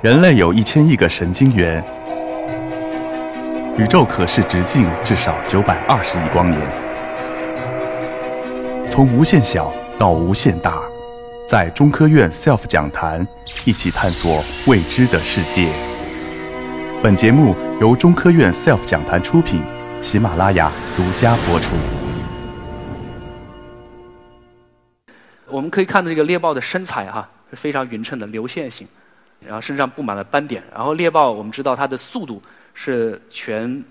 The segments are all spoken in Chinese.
人类有一千亿个神经元，宇宙可视直径至少九百二十亿光年。从无限小到无限大，在中科院 SELF 讲坛一起探索未知的世界。本节目由中科院 SELF 讲坛出品，喜马拉雅独家播出。我们可以看到这个猎豹的身材哈是非常匀称的流线型。然后身上布满了斑点，然后猎豹我们知道它的速度是全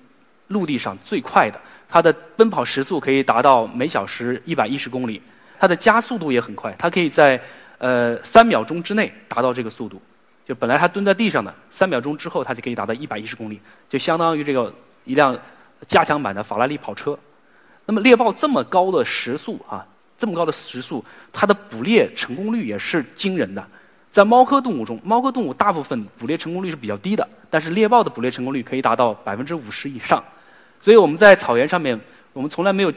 陆地上最快的，它的奔跑时速可以达到每小时一百一十公里，它的加速度也很快，它可以在呃三秒钟之内达到这个速度，就本来它蹲在地上的，三秒钟之后它就可以达到一百一十公里，就相当于这个一辆加强版的法拉利跑车。那么猎豹这么高的时速啊，这么高的时速，它的捕猎成功率也是惊人的。在猫科动物中，猫科动物大部分捕猎成功率是比较低的，但是猎豹的捕猎成功率可以达到百分之五十以上。所以我们在草原上面，我们从来没有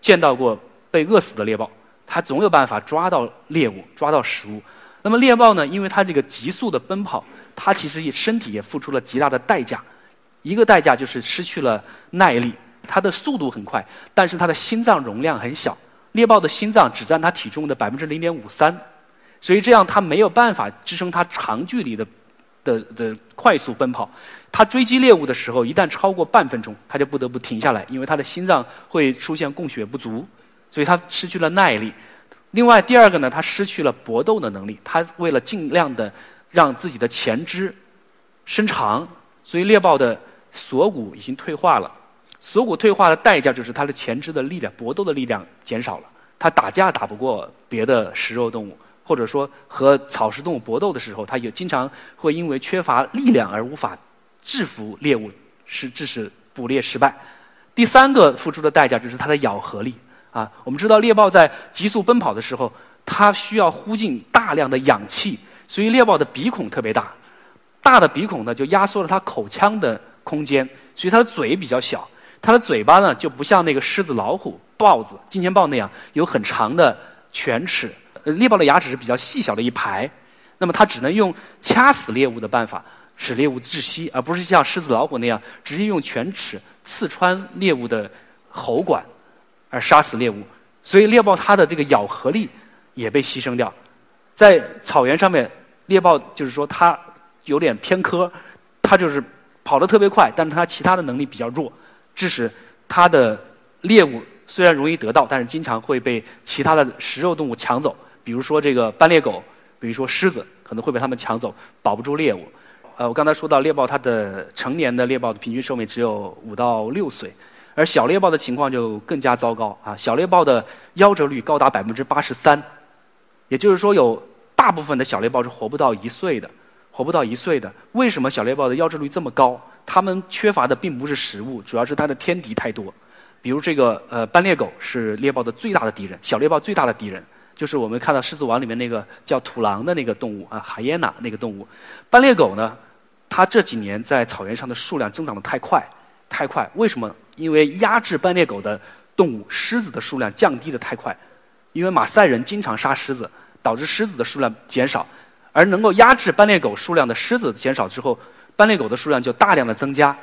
见到过被饿死的猎豹，它总有办法抓到猎物，抓到食物。那么猎豹呢？因为它这个急速的奔跑，它其实也身体也付出了极大的代价。一个代价就是失去了耐力。它的速度很快，但是它的心脏容量很小。猎豹的心脏只占它体重的百分之零点五三。所以这样，它没有办法支撑它长距离的的的快速奔跑。它追击猎物的时候，一旦超过半分钟，它就不得不停下来，因为它的心脏会出现供血不足，所以它失去了耐力。另外，第二个呢，它失去了搏斗的能力。它为了尽量的让自己的前肢伸长，所以猎豹的锁骨已经退化了。锁骨退化的代价就是它的前肢的力量、搏斗的力量减少了。它打架打不过别的食肉动物。或者说和草食动物搏斗的时候，它也经常会因为缺乏力量而无法制服猎物，是致使捕猎失败。第三个付出的代价就是它的咬合力啊。我们知道猎豹在急速奔跑的时候，它需要呼进大量的氧气，所以猎豹的鼻孔特别大。大的鼻孔呢，就压缩了它口腔的空间，所以它的嘴比较小。它的嘴巴呢，就不像那个狮子、老虎、豹子、金钱豹那样有很长的犬齿。猎豹的牙齿是比较细小的一排，那么它只能用掐死猎物的办法使猎物窒息，而不是像狮子、老虎那样直接用犬齿刺穿猎物的喉管而杀死猎物。所以猎豹它的这个咬合力也被牺牲掉。在草原上面，猎豹就是说它有点偏科，它就是跑得特别快，但是它其他的能力比较弱，致使它的猎物虽然容易得到，但是经常会被其他的食肉动物抢走。比如说这个斑鬣狗，比如说狮子，可能会被它们抢走，保不住猎物。呃，我刚才说到猎豹，它的成年的猎豹的平均寿命只有五到六岁，而小猎豹的情况就更加糟糕啊！小猎豹的夭折率高达百分之八十三，也就是说，有大部分的小猎豹是活不到一岁的，活不到一岁的。为什么小猎豹的夭折率这么高？它们缺乏的并不是食物，主要是它的天敌太多。比如这个呃斑鬣狗是猎豹的最大的敌人，小猎豹最大的敌人。就是我们看到《狮子王》里面那个叫土狼的那个动物啊，海耶娜那个动物。斑鬣狗呢，它这几年在草原上的数量增长的太快，太快。为什么？因为压制斑鬣狗的动物狮子的数量降低的太快。因为马赛人经常杀狮子，导致狮子的数量减少。而能够压制斑鬣狗数量的狮子减少之后，斑鬣狗的数量就大量的增加，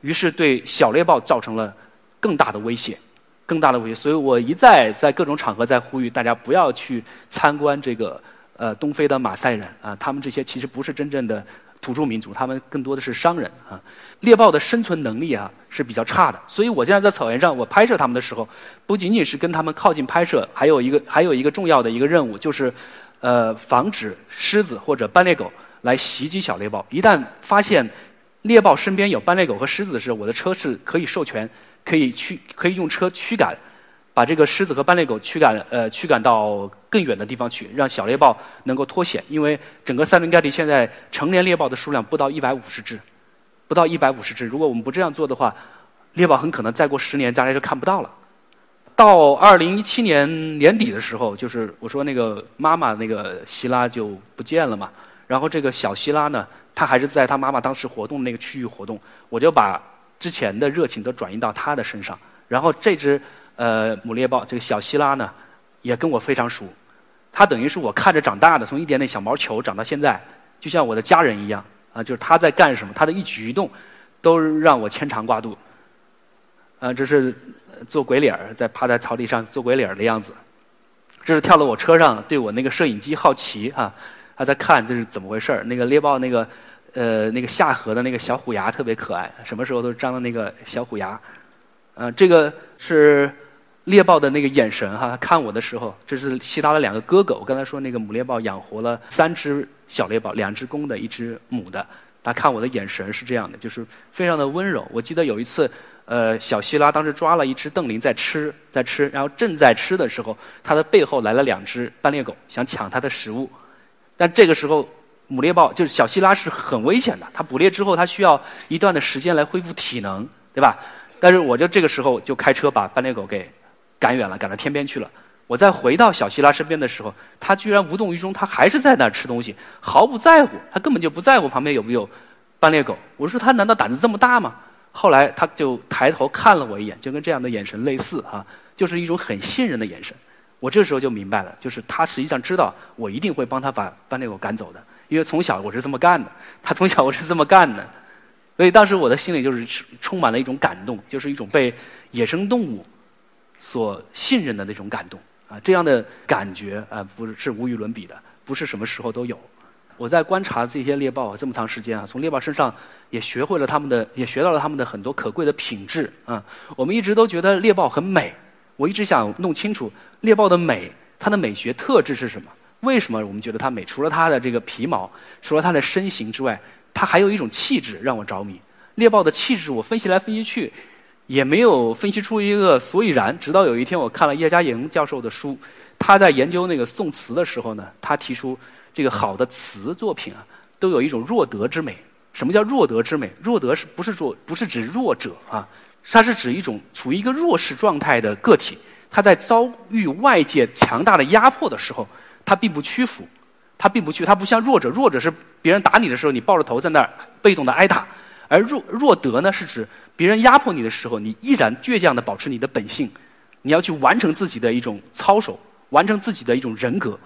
于是对小猎豹造成了更大的威胁。更大的威胁，所以我一再在各种场合在呼吁大家不要去参观这个呃东非的马赛人啊，他们这些其实不是真正的土著民族，他们更多的是商人啊。猎豹的生存能力啊是比较差的，所以我现在在草原上我拍摄他们的时候，不仅仅是跟他们靠近拍摄，还有一个还有一个重要的一个任务就是，呃，防止狮子或者斑鬣狗来袭击小猎豹。一旦发现猎豹身边有斑鬣狗和狮子的时候，我的车是可以授权。可以驱，可以用车驱赶，把这个狮子和斑鬣狗驱赶，呃，驱赶到更远的地方去，让小猎豹能够脱险。因为整个塞伦盖蒂现在成年猎豹的数量不到一百五十只，不到一百五十只。如果我们不这样做的话，猎豹很可能再过十年，大家就看不到了。到二零一七年年底的时候，就是我说那个妈妈那个希拉就不见了嘛，然后这个小希拉呢，她还是在她妈妈当时活动的那个区域活动，我就把。之前的热情都转移到他的身上，然后这只呃母猎豹这个小希拉呢，也跟我非常熟，它等于是我看着长大的，从一点点小毛球长到现在，就像我的家人一样。啊，就是他在干什么，他的一举一动都让我牵肠挂肚。啊，这是做鬼脸儿，在趴在草地上做鬼脸儿的样子。这是跳到我车上，对我那个摄影机好奇啊，他在看这是怎么回事儿。那个猎豹那个呃那个下颌的那个小虎牙特别可爱，什么时候都张的那个小虎牙。呃，这个是猎豹的那个眼神哈，他看我的时候，这是其他的两个哥哥。我刚才说那个母猎豹养活了三只小猎豹，两只公的，一只母的。他看我的眼神是这样的，就是非常的温柔。我记得有一次。呃，小希拉当时抓了一只瞪羚在吃，在吃，然后正在吃的时候，它的背后来了两只斑鬣狗，想抢它的食物。但这个时候，母猎豹就是小希拉是很危险的，它捕猎之后，它需要一段的时间来恢复体能，对吧？但是我就这个时候就开车把斑鬣狗给赶远了，赶到天边去了。我再回到小希拉身边的时候，它居然无动于衷，它还是在那儿吃东西，毫不在乎，它根本就不在乎旁边有没有斑鬣狗。我说它难道胆子这么大吗？后来他就抬头看了我一眼，就跟这样的眼神类似啊，就是一种很信任的眼神。我这时候就明白了，就是他实际上知道我一定会帮他把斑鬣狗赶走的，因为从小我是这么干的，他从小我是这么干的，所以当时我的心里就是充满了一种感动，就是一种被野生动物所信任的那种感动啊，这样的感觉啊，不是无与伦比的，不是什么时候都有。我在观察这些猎豹这么长时间啊，从猎豹身上也学会了他们的，也学到了他们的很多可贵的品质啊。我们一直都觉得猎豹很美，我一直想弄清楚猎豹的美，它的美学特质是什么？为什么我们觉得它美？除了它的这个皮毛，除了它的身形之外，它还有一种气质让我着迷。猎豹的气质，我分析来分析去，也没有分析出一个所以然。直到有一天，我看了叶嘉莹教授的书，他在研究那个宋词的时候呢，他提出。这个好的词作品啊，都有一种弱德之美。什么叫弱德之美？弱德是不是弱不是指弱者啊？它是指一种处于一个弱势状态的个体，他在遭遇外界强大的压迫的时候，他并不屈服，他并不屈，他不像弱者。弱者是别人打你的时候，你抱着头在那儿被动的挨打；而弱弱德呢，是指别人压迫你的时候，你依然倔强的保持你的本性，你要去完成自己的一种操守，完成自己的一种人格，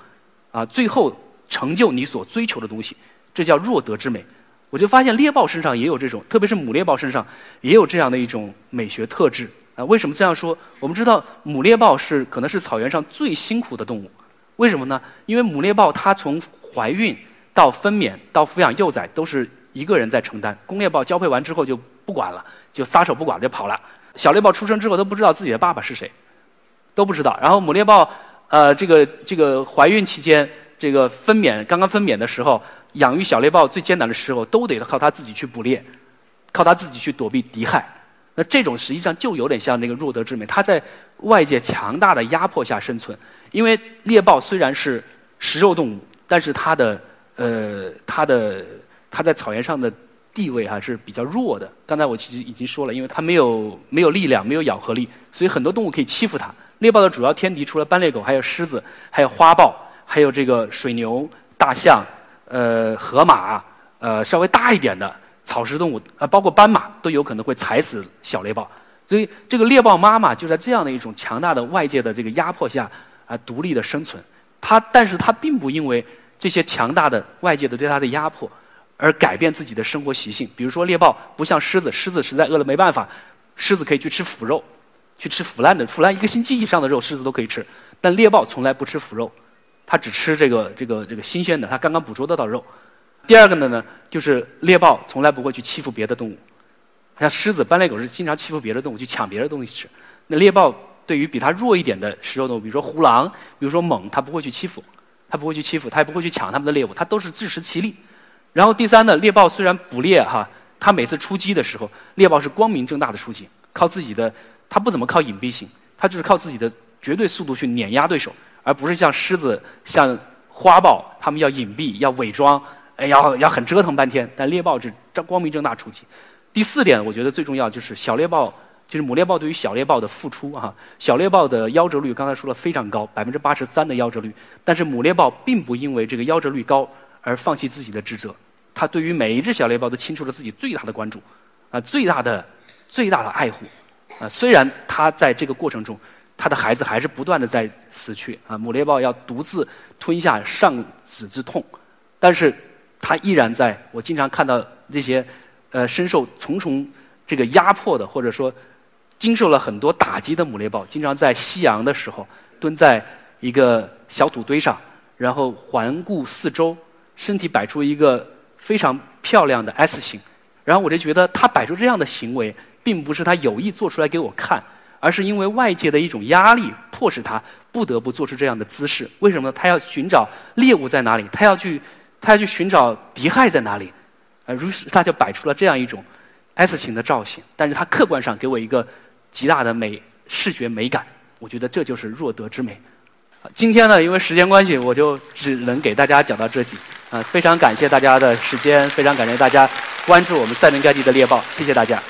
啊，最后。成就你所追求的东西，这叫弱德之美。我就发现猎豹身上也有这种，特别是母猎豹身上也有这样的一种美学特质啊。为什么这样说？我们知道母猎豹是可能是草原上最辛苦的动物，为什么呢？因为母猎豹它从怀孕到分娩到抚养幼崽都是一个人在承担，公猎豹交配完之后就不管了，就撒手不管就跑了。小猎豹出生之后都不知道自己的爸爸是谁，都不知道。然后母猎豹呃这个这个怀孕期间。这个分娩刚刚分娩的时候，养育小猎豹最艰难的时候，都得靠它自己去捕猎，靠它自己去躲避敌害。那这种实际上就有点像那个弱德之美，它在外界强大的压迫下生存。因为猎豹虽然是食肉动物，但是它的呃它的它在草原上的地位还是比较弱的。刚才我其实已经说了，因为它没有没有力量，没有咬合力，所以很多动物可以欺负它。猎豹的主要天敌除了斑鬣狗，还有狮子，还有花豹。还有这个水牛、大象、呃河马，呃稍微大一点的草食动物，啊包括斑马都有可能会踩死小猎豹。所以这个猎豹妈妈就在这样的一种强大的外界的这个压迫下啊独立的生存。它，但是它并不因为这些强大的外界的对它的压迫而改变自己的生活习性。比如说猎豹不像狮子，狮子实在饿了没办法，狮子可以去吃腐肉，去吃腐烂的腐烂一个星期以上的肉，狮子都可以吃。但猎豹从来不吃腐肉。它只吃这个这个这个新鲜的，它刚刚捕捉得到肉。第二个呢呢，就是猎豹从来不会去欺负别的动物，像狮子、斑鬣狗是经常欺负别的动物，去抢别的东西吃。那猎豹对于比它弱一点的食肉动物，比如说胡狼，比如说猛，它不会去欺负，它不会去欺负，它也不会去抢它们的猎物，它都是自食其力。然后第三呢，猎豹虽然捕猎哈，它每次出击的时候，猎豹是光明正大的出击，靠自己的，它不怎么靠隐蔽性，它就是靠自己的绝对速度去碾压对手。而不是像狮子、像花豹，它们要隐蔽、要伪装，哎，要要很折腾半天。但猎豹是光明正大出击。第四点，我觉得最重要就是小猎豹，就是母猎豹对于小猎豹的付出啊。小猎豹的夭折率刚才说了非常高，百分之八十三的夭折率。但是母猎豹并不因为这个夭折率高而放弃自己的职责，它对于每一只小猎豹都倾注了自己最大的关注，啊，最大的、最大的爱护。啊，虽然它在这个过程中。它的孩子还是不断的在死去啊！母猎豹要独自吞下丧子之痛，但是它依然在我经常看到这些呃深受重重这个压迫的，或者说经受了很多打击的母猎豹，经常在夕阳的时候蹲在一个小土堆上，然后环顾四周，身体摆出一个非常漂亮的 S 型。然后我就觉得他摆出这样的行为，并不是他有意做出来给我看，而是因为外界的一种压力，迫使他不得不做出这样的姿势。为什么呢？他要寻找猎物在哪里？他要去，他要去寻找敌害在哪里？啊，于是他就摆出了这样一种 S 型的造型。但是他客观上给我一个极大的美视觉美感，我觉得这就是弱德之美。今天呢，因为时间关系，我就只能给大家讲到这里。啊，非常感谢大家的时间，非常感谢大家关注我们赛琳盖蒂的猎豹，谢谢大家。